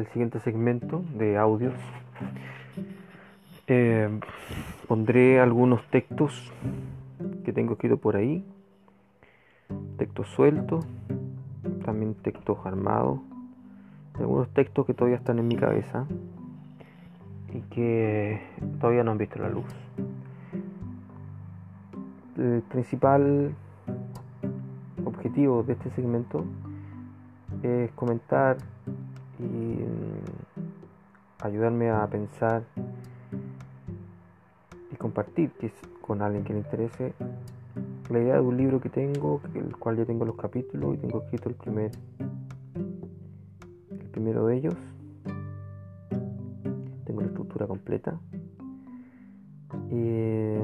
el siguiente segmento de audios. Eh, pondré algunos textos que tengo escrito por ahí, textos sueltos, también textos armados, algunos textos que todavía están en mi cabeza y que todavía no han visto la luz. El principal objetivo de este segmento es comentar y mm, ayudarme a pensar y compartir con alguien que le interese la idea de un libro que tengo, el cual ya tengo los capítulos y tengo escrito el primer el primero de ellos. Tengo la estructura completa. Y,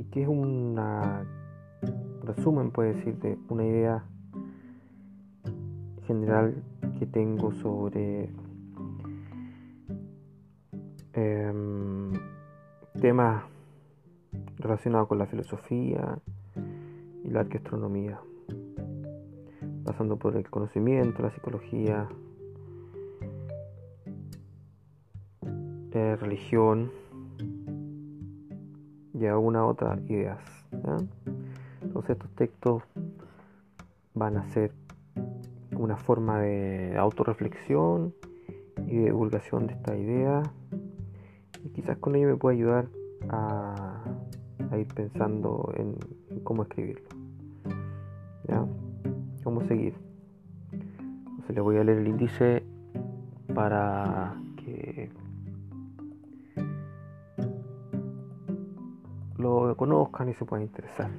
y que es una resumen, puede decir, de una idea general que tengo sobre em, temas relacionados con la filosofía y la arqueastronomía, pasando por el conocimiento, la psicología, eh, religión y algunas otras ideas. Entonces estos textos van a ser una forma de autorreflexión y de divulgación de esta idea y quizás con ello me pueda ayudar a, ir pensando en, cómo escribirlo. ¿Ya? ¿Cómo seguir? Entonces les voy a leer el índice para que lo conozcan y se puedan interesar.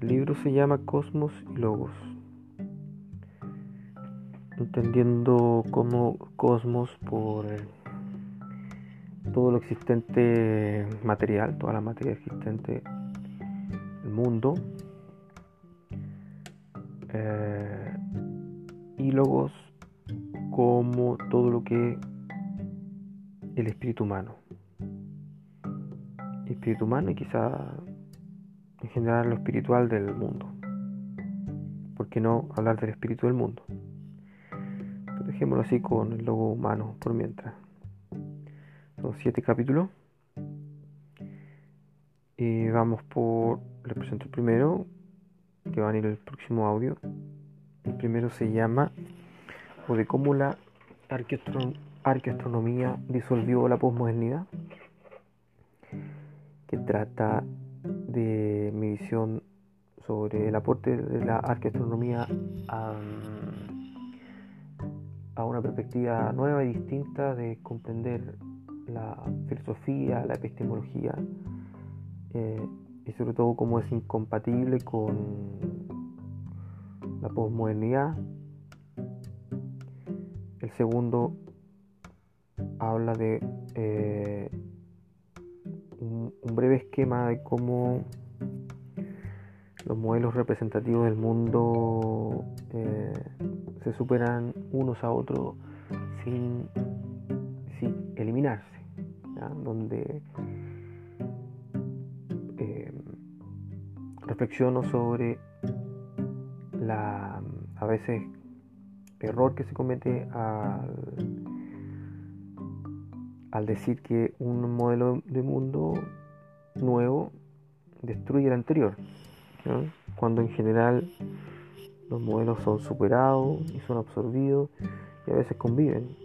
El libro se llama Cosmos y Logos entendiendo como cosmos por todo lo existente material, toda la materia existente, el mundo, eh, y logos como todo lo que el espíritu humano. espíritu humano y quizá en general lo espiritual del mundo. ¿Por qué no hablar del espíritu del mundo? Dejémoslo así con el logo humano por mientras. Son siete capítulos. Y vamos por. Les presento el primero, que va a ir el próximo audio. El primero se llama O de cómo la arqueastronomía disolvió la posmodernidad, que trata de mi visión sobre el aporte de la arqueastronomía a a una perspectiva nueva y distinta de comprender la filosofía, la epistemología eh, y sobre todo cómo es incompatible con la posmodernidad. El segundo habla de eh, un, breve esquema de cómo los modelos representativos del mundo eh, se superan unos a otros sin, eliminarse, donde eh, reflexiono sobre la a veces error que se comete al, al decir que un modelo de mundo nuevo destruye el anterior, cuando en general los modelos son superados y son absorbidos y a veces conviven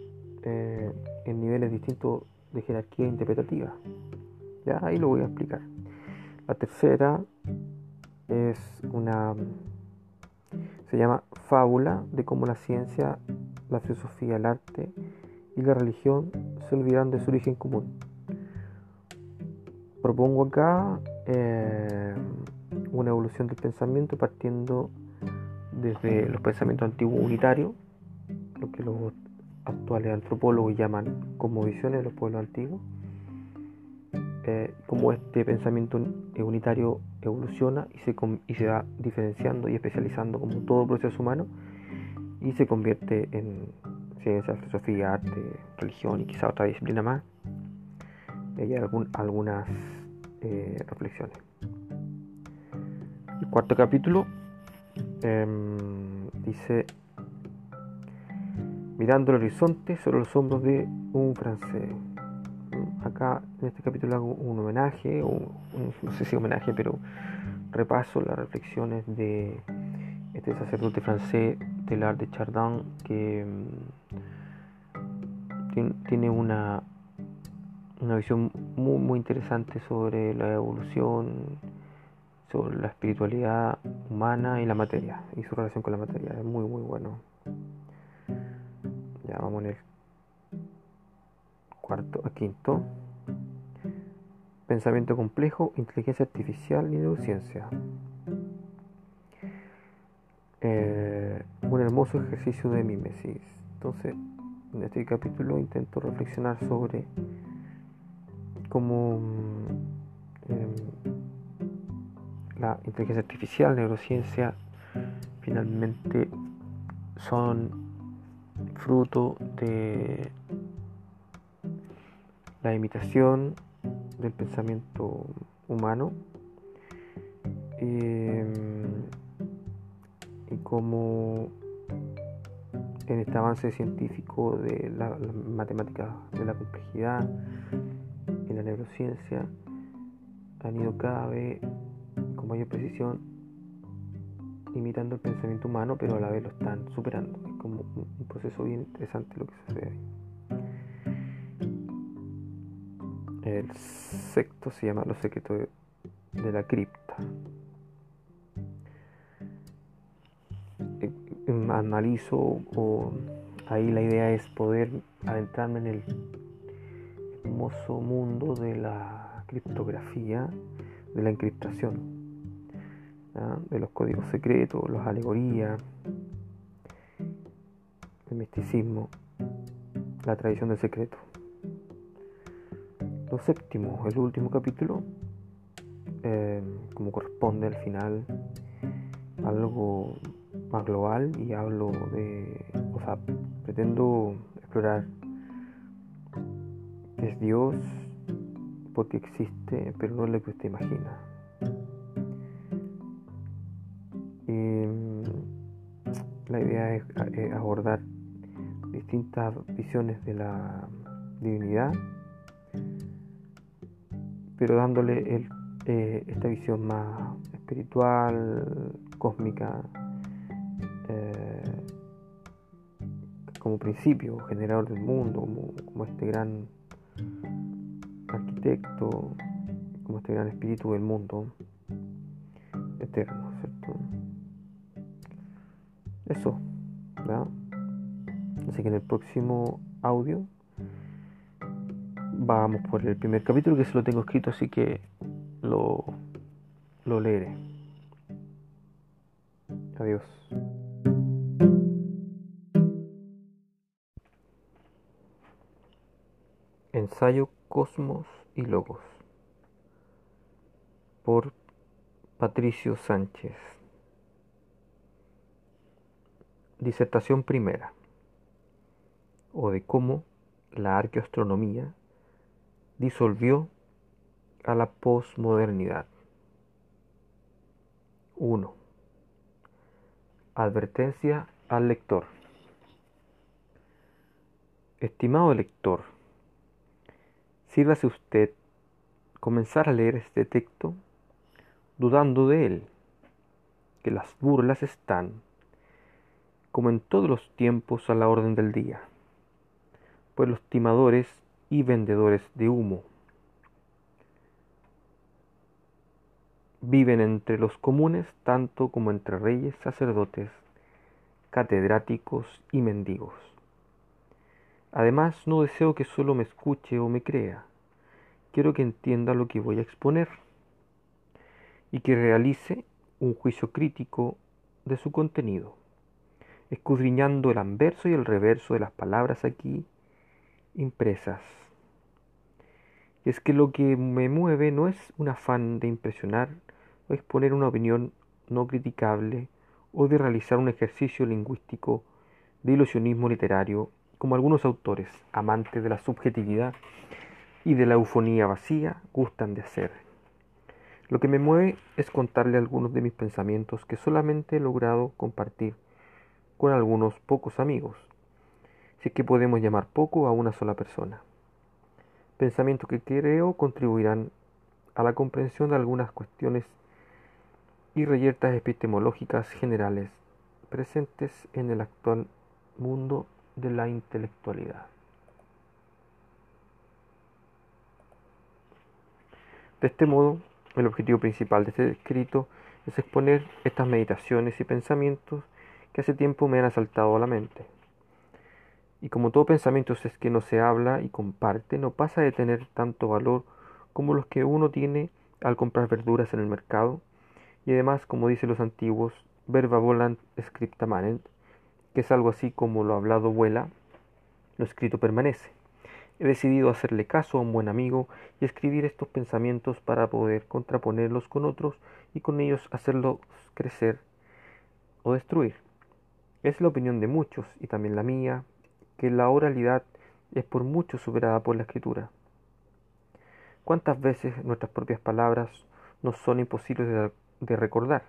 eh, en niveles distintos de jerarquía interpretativa. Ya ahí lo voy a explicar. La tercera es una se llama fábula de cómo la ciencia, la filosofía, el arte y la religión se olvidan de su origen común. Propongo acá eh, una evolución del pensamiento partiendo desde los pensamientos antiguos unitarios, lo que los actuales antropólogos llaman como visiones de los pueblos antiguos, eh, como este pensamiento unitario evoluciona y se, y se va diferenciando y especializando como todo proceso humano y se convierte en ciencia, filosofía, arte, religión y quizá otra disciplina más. Y hay algunas eh, reflexiones. El cuarto capítulo Em, dice mirando el horizonte sobre los hombros de un francés. Acá en este capítulo hago un homenaje, no sé si homenaje, pero repaso las reflexiones de este sacerdote francés, Telar de Chardin, que mm, tiene una, una visión muy, muy interesante sobre la evolución, la espiritualidad humana y la materia, y su relación con la materia. Es muy, muy bueno. Ya vamos en el cuarto, a quinto. Pensamiento complejo, inteligencia artificial y neurociencia. Eh, un hermoso ejercicio de mimesis. Entonces, en este capítulo intento reflexionar sobre cómo mm, em, la inteligencia artificial, neurociencia, finalmente son fruto de la imitación del pensamiento humano em, y como en este avance científico de la, matemática de la complejidad en la neurociencia han ido cada vez con mayor precisión imitando el pensamiento humano pero a la vez lo están superando. Es como un proceso bien interesante lo que sucede ahí. El sexto se llama Los secretos de la cripta. Eh, em, analizo o ahí la idea es poder adentrarme en el hermoso mundo de la criptografía, de la encriptación, de los códigos secretos, las alegorías, el misticismo, la tradición del secreto séptimo, el último capítulo, eh, como corresponde al final, algo más global y hablo de, o sea, pretendo explorar qué es Dios, porque existe, pero no es lo que usted imagina. Mm, la idea es abordar distintas visiones de la divinidad pero dándole eh, esta visión más espiritual, cósmica, eh, como principio, generador del mundo, como, este gran arquitecto, como este gran espíritu del mundo eterno. Eso, ¿verdad? Así que en el próximo audio vamos por el primer capítulo que se lo tengo escrito, así que lo, lo leeré. Adiós. Ensayo Cosmos y Logos por Patricio Sánchez. Disertación primera o de cómo la arqueoastronomía disolvió a la posmodernidad. 1. Advertencia al lector. Estimado lector, sírvase usted comenzar a leer este texto dudando de él, que las burlas están, como en todos los tiempos, a la orden del día, pues los timadores y vendedores de humo. Viven entre los comunes tanto como entre reyes, sacerdotes, catedráticos y mendigos. Además, no deseo que solo me escuche o me crea. Quiero que entienda lo que voy a exponer y que realice un juicio crítico de su contenido, escudriñando el anverso y el reverso de las palabras aquí impresas es que lo que me mueve no es un afán de impresionar o exponer una opinión no criticable o de realizar un ejercicio lingüístico de ilusionismo literario como algunos autores, amantes de la subjetividad y de la eufonía vacía, gustan de hacer. Lo que me mueve es contarle algunos de mis pensamientos que solamente he logrado compartir con algunos pocos amigos, si es que podemos llamar poco a una sola persona. Pensamientos que creo contribuirán a la comprensión de algunas cuestiones y reyertas epistemológicas generales presentes en el actual mundo de la intelectualidad. De este modo, el objetivo principal de este escrito es exponer estas meditaciones y pensamientos que hace tiempo me han asaltado a la mente. Y como todo pensamiento es que no se habla y comparte, no pasa de tener tanto valor como los que uno tiene al comprar verduras en el mercado, y además, como dicen los antiguos, verba volant scripta manent, que es algo así como lo hablado vuela, lo escrito permanece. He decidido hacerle caso a un buen amigo y escribir estos pensamientos para poder contraponerlos con otros y con ellos hacerlos crecer o destruir. Es la opinión de muchos y también la mía que la oralidad es por mucho superada por la escritura. ¿Cuántas veces nuestras propias palabras nos son imposibles de, de recordar?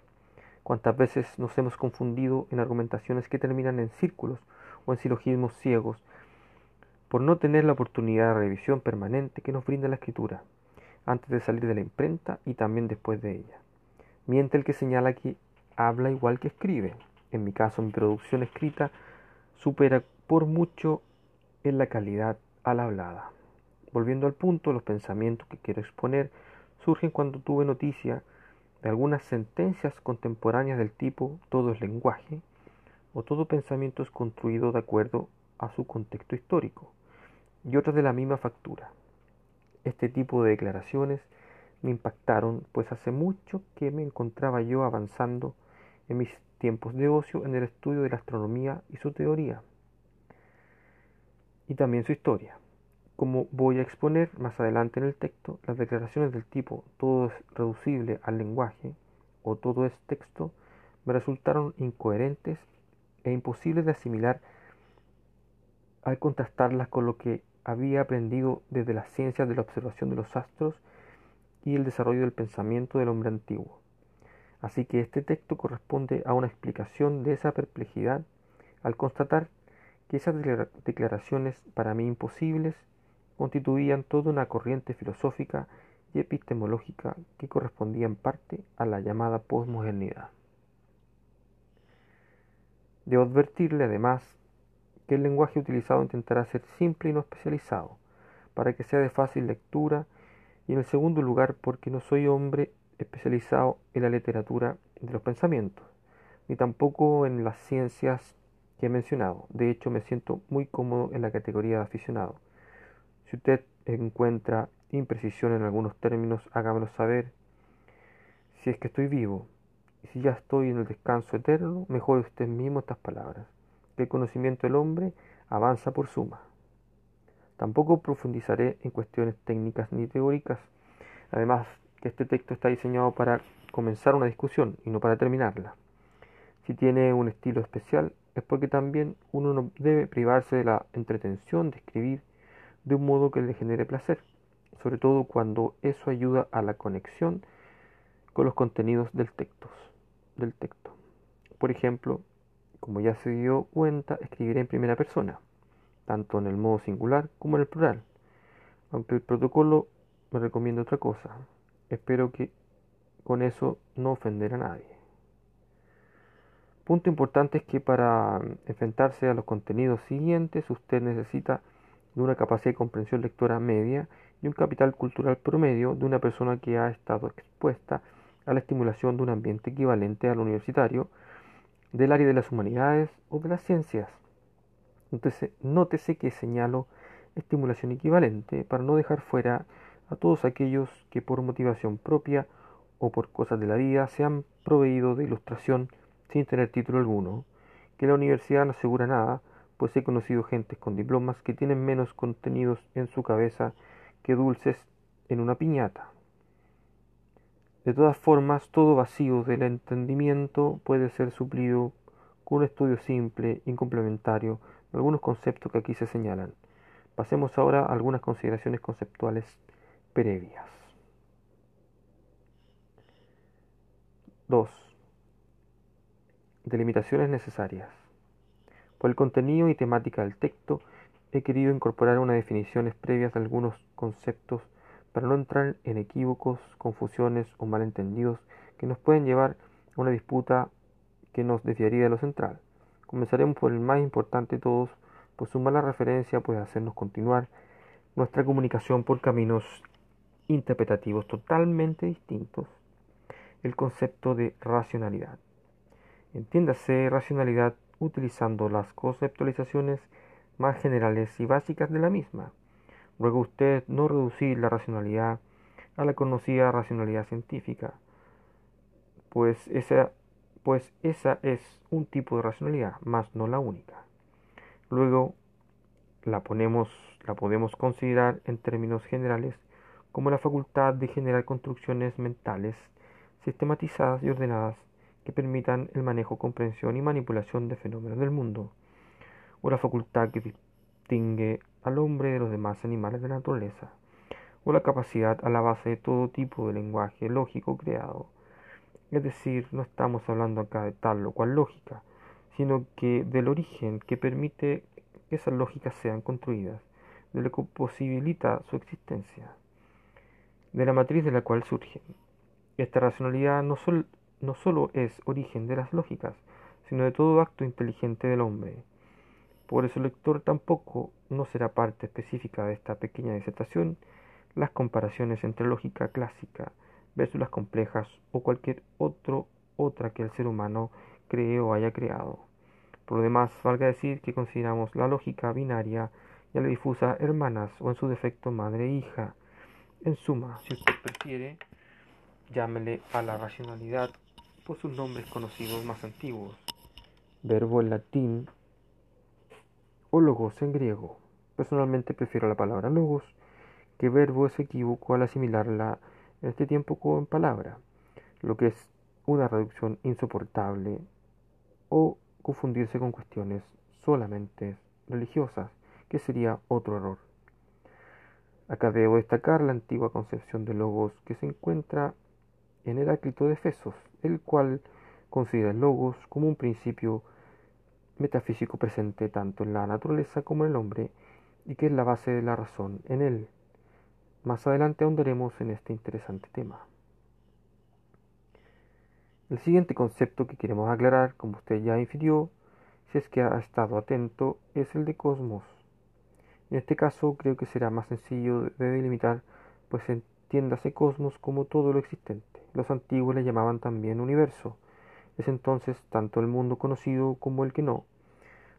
¿Cuántas veces nos hemos confundido en argumentaciones que terminan en círculos o en silogismos ciegos por no tener la oportunidad de revisión permanente que nos brinda la escritura, antes de salir de la imprenta y también después de ella. Miente el que señala que habla igual que escribe. En mi caso, mi producción escrita supera por mucho en la calidad a la hablada. Volviendo al punto, los pensamientos que quiero exponer surgen cuando tuve noticia de algunas sentencias contemporáneas del tipo todo es lenguaje o todo pensamiento es construido de acuerdo a su contexto histórico y otras de la misma factura. Este tipo de declaraciones me impactaron, pues hace mucho que me encontraba yo avanzando en mis tiempos de ocio en el estudio de la astronomía y su teoría, y también su historia. Como voy a exponer más adelante en el texto, las declaraciones del tipo todo es reducible al lenguaje o todo es texto me resultaron incoherentes e imposibles de asimilar al contrastarlas con lo que había aprendido desde las ciencias de la observación de los astros y el desarrollo del pensamiento del hombre antiguo. Así que este texto corresponde a una explicación de esa perplejidad al constatar que esas declaraciones para mí imposibles constituían toda una corriente filosófica y epistemológica que correspondía en parte a la llamada posmodernidad. Debo advertirle además que el lenguaje utilizado intentará ser simple y no especializado, para que sea de fácil lectura, y en el segundo lugar porque no soy hombre especializado en la literatura de los pensamientos, ni tampoco en las ciencias que he mencionado. De hecho, me siento muy cómodo en la categoría de aficionado. Si usted encuentra imprecisión en algunos términos, hágamelo saber. Si es que estoy vivo, y si ya estoy en el descanso eterno, mejore usted mismo estas palabras el conocimiento del hombre avanza por suma. Tampoco profundizaré en cuestiones técnicas ni teóricas, además este texto está diseñado para comenzar una discusión y no para terminarla. Si tiene un estilo especial es porque también uno no debe privarse de la entretención de escribir de un modo que le genere placer, sobre todo cuando eso ayuda a la conexión con los contenidos del texto. Del texto. Por ejemplo, como ya se dio cuenta, escribiré en primera persona, tanto en el modo singular como en el plural, aunque el protocolo me recomienda otra cosa. Espero que con eso no ofender a nadie. Punto importante es que para enfrentarse a los contenidos siguientes usted necesita de una capacidad de comprensión lectora media y un capital cultural promedio de una persona que ha estado expuesta a la estimulación de un ambiente equivalente al universitario del área de las humanidades o de las ciencias. Entonces, nótese que señalo estimulación equivalente para no dejar fuera a todos aquellos que por motivación propia o por cosas de la vida se han proveído de ilustración sin tener título alguno, que la universidad no asegura nada, pues he conocido gentes con diplomas que tienen menos contenidos en su cabeza que dulces en una piñata. De todas formas, todo vacío del entendimiento puede ser suplido con un estudio simple y complementario de algunos conceptos que aquí se señalan. Pasemos ahora a algunas consideraciones conceptuales previas. 2. Delimitaciones necesarias. Por el contenido y temática del texto, he querido incorporar unas definiciones previas de algunos conceptos para no entrar en equívocos, confusiones o malentendidos que nos pueden llevar a una disputa que nos desviaría de lo central. Comenzaremos por el más importante de todos, pues su mala referencia puede hacernos continuar nuestra comunicación por caminos interpretativos totalmente distintos. El concepto de racionalidad. Entiéndase racionalidad utilizando las conceptualizaciones más generales y básicas de la misma. Ruego usted no reducir la racionalidad a la conocida racionalidad científica, pues esa, pues esa es un tipo de racionalidad, más no la única. Luego la, ponemos, la podemos considerar en términos generales como la facultad de generar construcciones mentales sistematizadas y ordenadas que permitan el manejo, comprensión y manipulación de fenómenos del mundo, o la facultad que distingue al hombre de los demás animales de la naturaleza, o la capacidad a la base de todo tipo de lenguaje lógico creado. Es decir, no estamos hablando acá de tal o cual lógica, sino que del origen que permite que esas lógicas sean construidas, de lo que posibilita su existencia, de la matriz de la cual surgen. Esta racionalidad no, solo no sólo es origen de las lógicas, sino de todo acto inteligente del hombre. Por eso el lector tampoco no será parte específica de esta pequeña disertación las comparaciones entre lógica clásica versus las complejas o cualquier otro, otra que el ser humano cree o haya creado. Por lo demás, valga decir que consideramos la lógica binaria y a la difusa hermanas o en su defecto madre e hija. En suma, si usted prefiere, llámele a la racionalidad por sus nombres conocidos más antiguos, verbo en latín o logos en griego. Personalmente prefiero la palabra logos, que verbo es equívoco al asimilarla en este tiempo con palabra, lo que es una reducción insoportable o confundirse con cuestiones solamente religiosas, que sería otro error. Acá debo destacar la antigua concepción de logos que se encuentra en Heráclito de Efesos, el cual considera el logos como un principio metafísico presente tanto en la naturaleza como en el hombre y que es la base de la razón en él. Más adelante ahondaremos en este interesante tema. El siguiente concepto que queremos aclarar, como usted ya infirió, si es que ha estado atento, es el de cosmos. En este caso creo que será más sencillo de delimitar, pues entiéndase cosmos como todo lo existente. Los antiguos le llamaban también universo. Es entonces tanto el mundo conocido como el que no.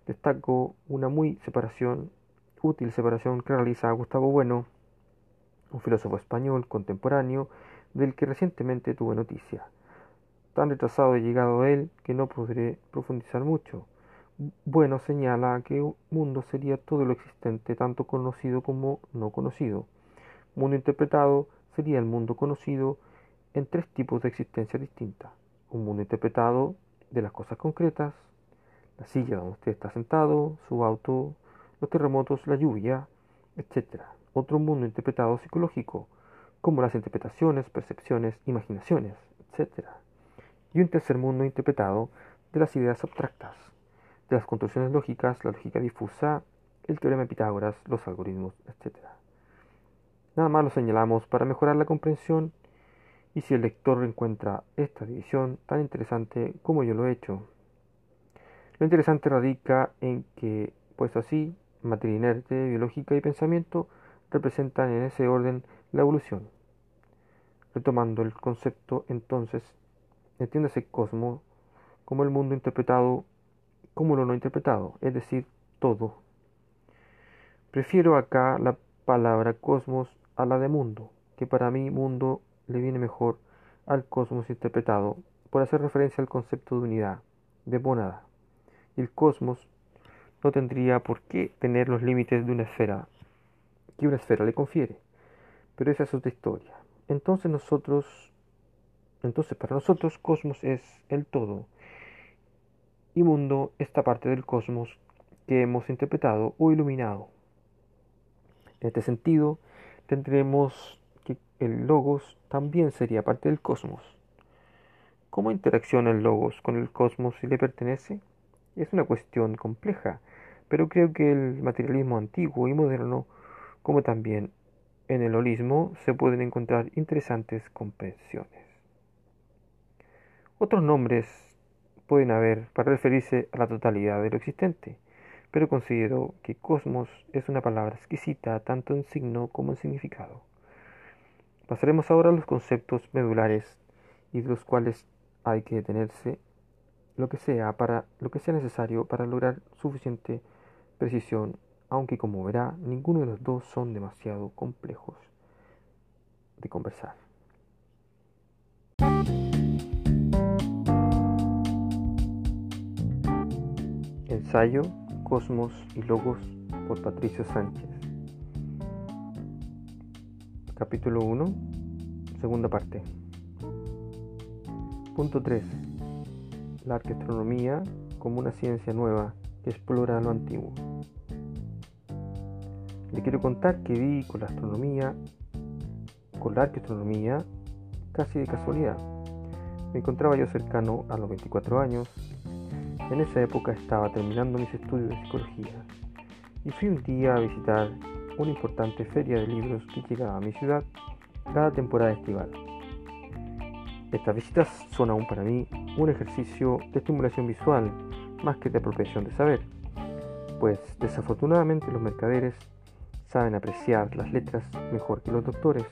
Destaco una muy separación, útil separación que realiza Gustavo Bueno, un filósofo español contemporáneo del que recientemente tuve noticia. Tan retrasado he llegado a él que no podré profundizar mucho. Bueno señala que un mundo sería todo lo existente, tanto conocido como no conocido. Mundo interpretado sería el mundo conocido en tres tipos de existencia distinta. Un mundo interpretado de las cosas concretas, la silla donde usted está sentado, su auto, los terremotos, la lluvia, etc. Otro mundo interpretado psicológico, como las interpretaciones, percepciones, imaginaciones, etc. Y un tercer mundo interpretado de las ideas abstractas, de las construcciones lógicas, la lógica difusa, el teorema de Pitágoras, los algoritmos, etc. Nada más lo señalamos para mejorar la comprensión y si el lector encuentra esta división tan interesante como yo lo he hecho. Lo interesante radica en que, pues así, materia inerte, biológica y pensamiento representan en ese orden la evolución. Retomando el concepto, entonces, entiéndase cosmos como el mundo interpretado como lo no interpretado, es decir, todo. Prefiero acá la palabra cosmos a la de mundo, que para mí mundo le viene mejor al cosmos interpretado por hacer referencia al concepto de unidad, de monada. Y el cosmos no tendría por qué tener los límites de una esfera que una esfera le confiere. Pero esa es otra historia. Entonces nosotros, entonces para nosotros cosmos es el todo y mundo esta parte del cosmos que hemos interpretado o iluminado. En este sentido, tendremos que el logos también sería parte del cosmos. ¿Cómo interacciona el logos con el cosmos si le pertenece? Es una cuestión compleja, pero creo que el materialismo antiguo y moderno, como también en el holismo, se pueden encontrar interesantes comprensiones. Otros nombres pueden haber para referirse a la totalidad de lo existente, pero considero que cosmos es una palabra exquisita tanto en signo como en significado. Pasaremos ahora a los conceptos medulares y de los cuales hay que detenerse lo que sea para lo que sea necesario para lograr suficiente precisión, aunque como verá, ninguno de los dos son demasiado complejos de conversar. Ensayo, Cosmos y Logos por Patricio Sánchez. Capítulo 1, segunda parte. Punto 3. La arqueastronomía como una ciencia nueva que explora lo antiguo. Le quiero contar que vi con la astronomía, con la arqueastronomía, casi de casualidad. Me encontraba yo cercano a los 24 años. En esa época estaba terminando mis estudios de psicología y fui un día a visitar una importante feria de libros que llegaba a mi ciudad cada temporada estival. Estas visitas son aún para mí un ejercicio de estimulación visual más que de apropiación de saber, pues desafortunadamente los mercaderes saben apreciar las letras mejor que los doctores.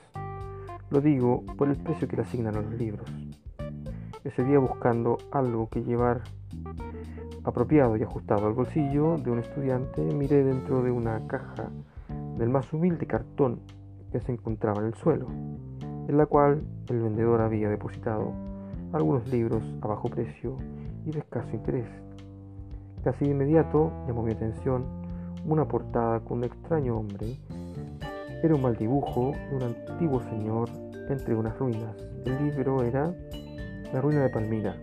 Lo digo por el precio que le asignan a los libros. Ese día buscando algo que llevar apropiado y ajustado al bolsillo de un estudiante, miré dentro de una caja del más humilde cartón que se encontraba en el suelo en la cual el vendedor había depositado algunos libros a bajo precio y de escaso interés. Casi de inmediato llamó mi atención una portada con un extraño hombre. Era un mal dibujo de un antiguo señor entre unas ruinas. El libro era La ruina de Palmira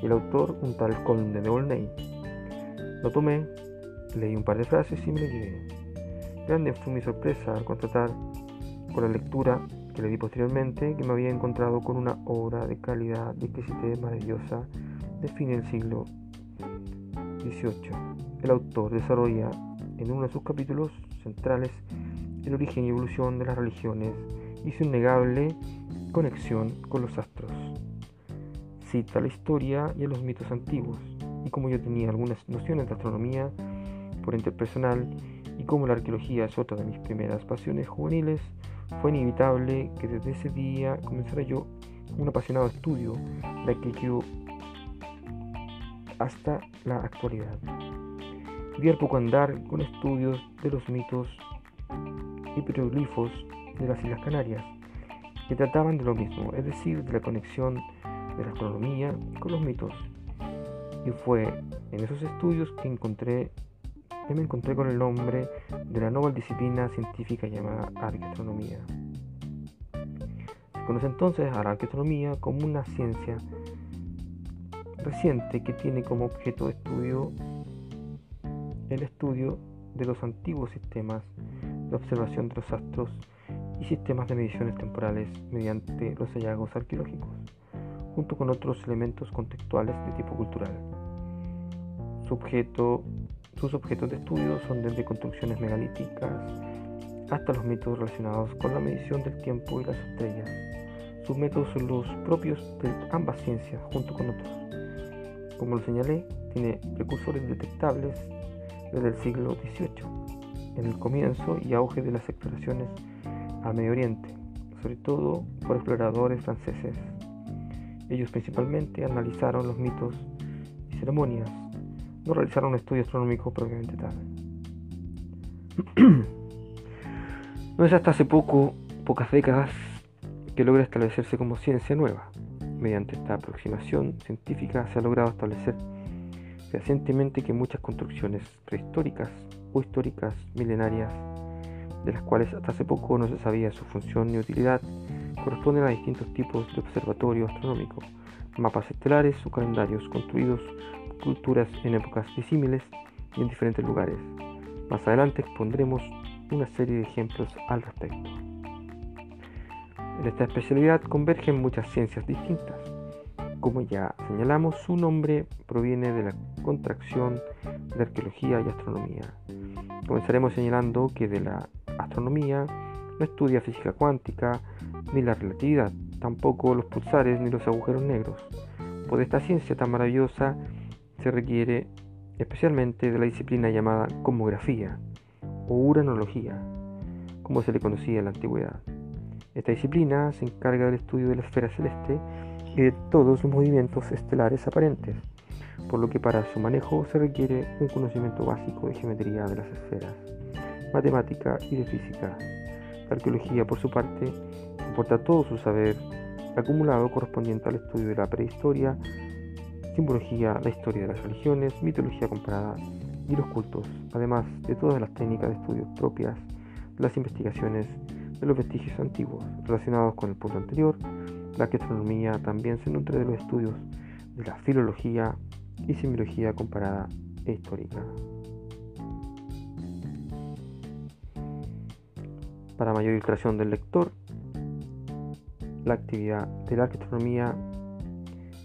y el autor un tal conde de Olney. Lo tomé, leí un par de frases y me lo. Grande fue mi sorpresa al constatar con la lectura que le di posteriormente, que me había encontrado con una obra de calidad de exquisitez maravillosa de fin del siglo XVIII. El autor desarrolla en uno de sus capítulos centrales el origen y evolución de las religiones y su innegable conexión con los astros. Cita la historia y los mitos antiguos, y como yo tenía algunas nociones de astronomía por interpersonal, y como la arqueología es otra de mis primeras pasiones juveniles, fue inevitable que desde ese día comenzara yo un apasionado estudio de aquello hasta la actualidad. Vi poco andar con estudios de los mitos y petroglifos de las Islas Canarias, que trataban de lo mismo, es decir, de la conexión de la astronomía con los mitos. Y fue en esos estudios que encontré y me encontré con el nombre de la nueva disciplina científica llamada arqueastronomía. Se conoce entonces a la arqueastronomía como una ciencia reciente que tiene como objeto de estudio el estudio de los antiguos sistemas de observación de los astros y sistemas de mediciones temporales mediante los hallazgos arqueológicos, junto con otros elementos contextuales de tipo cultural. Su objeto sus objetos de estudio son desde construcciones megalíticas hasta los métodos relacionados con la medición del tiempo y las estrellas. Sus métodos son los propios de ambas ciencias junto con otros. Como lo señalé, tiene precursores detectables desde el siglo XVIII, en el comienzo y auge de las exploraciones al Medio Oriente, sobre todo por exploradores franceses. Ellos principalmente analizaron los mitos y ceremonias no realizaron un estudio astronómico propiamente tal. no es hasta hace poco, pocas décadas, que logra establecerse como ciencia nueva. Mediante esta aproximación científica se ha logrado establecer fehacientemente que muchas construcciones prehistóricas o históricas milenarias, de las cuales hasta hace poco no se sabía su función ni utilidad, corresponden a distintos tipos de observatorio astronómico, mapas estelares o calendarios construidos culturas en épocas disímiles y en diferentes lugares. Más adelante expondremos una serie de ejemplos al respecto. En esta especialidad convergen muchas ciencias distintas, Como ya señalamos, su nombre proviene de la contracción de arqueología y astronomía. Comenzaremos señalando que de la astronomía no estudia física cuántica ni la relatividad, tampoco los pulsares ni los agujeros negros. Por esta ciencia tan maravillosa se requiere especialmente de la disciplina llamada cosmografía o uranología, como se le conocía en la antigüedad. Esta disciplina se encarga del estudio de la esfera celeste y de todos los movimientos estelares aparentes, por lo que para su manejo se requiere un conocimiento básico de geometría de las esferas, matemática y de física. La arqueología, por su parte, aporta todo su saber acumulado correspondiente al estudio de la prehistoria, simbología, la historia de las religiones, mitología comparada y los cultos, además de todas las técnicas de estudio propias de las investigaciones de los vestigios antiguos relacionados con el punto anterior. La astronomía también se nutre de los estudios de la filología y semiología comparada e histórica. Para mayor ilustración del lector, la actividad de la astronomía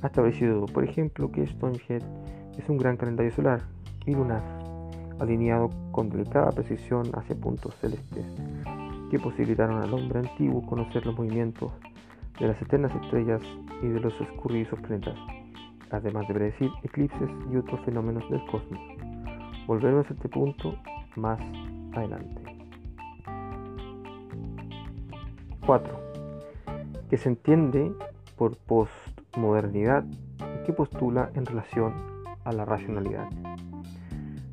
ha establecido, por ejemplo, que Stonehenge es un gran calendario solar y lunar, alineado con delicada precisión hacia puntos celestes que posibilitaron al hombre antiguo conocer los movimientos de las eternas estrellas y de los escurridizos planetas, además de predecir eclipses y otros fenómenos del cosmos. Volveremos a este punto más adelante. 4. Que se entiende por postmodernidad y que postula en relación a la racionalidad.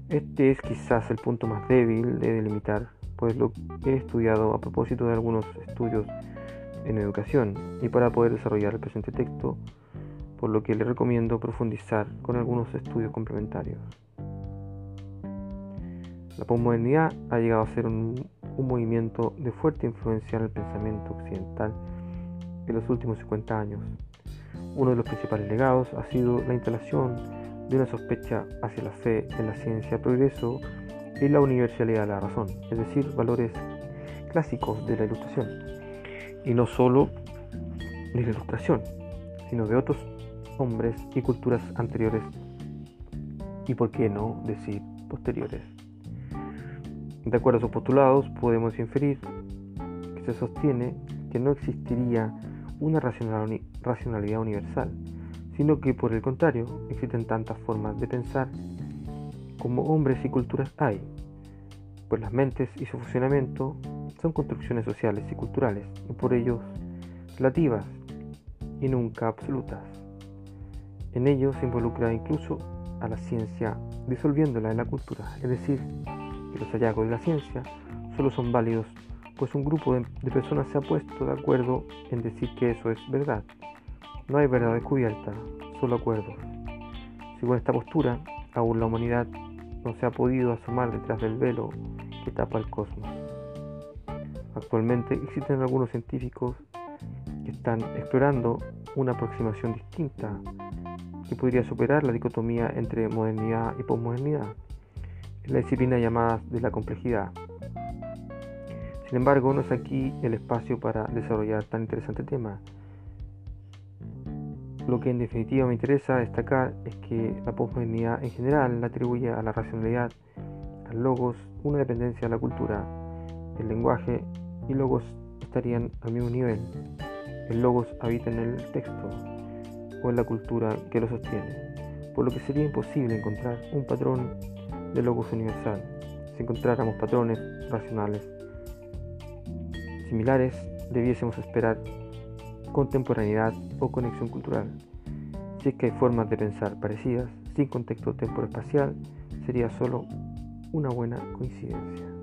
Este es quizás el punto más débil de delimitar pues lo he estudiado a propósito de algunos estudios en educación y para poder desarrollar el presente texto, por lo que le recomiendo profundizar con algunos estudios complementarios. La posmodernidad ha llegado a ser un, un, movimiento de fuerte influencia en el pensamiento occidental en los últimos 50 años. Uno de los principales legados ha sido la instalación de una sospecha hacia la fe en la ciencia, progreso y la universalidad de la razón, es decir, valores clásicos de la ilustración, y no solo de la ilustración, sino de otros hombres y culturas anteriores y, por qué no decir, posteriores. De acuerdo a sus postulados, podemos inferir que se sostiene que no existiría una racionalidad universal, sino que por el contrario existen tantas formas de pensar como hombres y culturas hay, pues las mentes y su funcionamiento son construcciones sociales y culturales, y por ello relativas y nunca absolutas. En ello se involucra incluso a la ciencia disolviéndola en la cultura, es decir, que los hallazgos de la ciencia solo son válidos pues un grupo de, personas se ha puesto de acuerdo en decir que eso es verdad. No hay verdad descubierta, solo acuerdos. Según esta postura, aún la humanidad no se ha podido asomar detrás del velo que tapa el cosmos. Actualmente existen algunos científicos que están explorando una aproximación distinta que podría superar la dicotomía entre modernidad y posmodernidad, en la disciplina llamada de la complejidad. Sin embargo, no es aquí el espacio para desarrollar tan interesante tema, lo que en definitiva me interesa destacar es que la posmodernidad en general le atribuye a la racionalidad, al logos, una dependencia de la cultura, el lenguaje y logos estarían al mismo nivel. El logos habita en el texto o en la cultura que lo sostiene, por lo que sería imposible encontrar un patrón de logos universal. Si encontráramos patrones racionales similares, debiésemos esperar contemporaneidad o conexión cultural. Si es que hay formas de pensar parecidas, sin contexto espacial sería solo una buena coincidencia.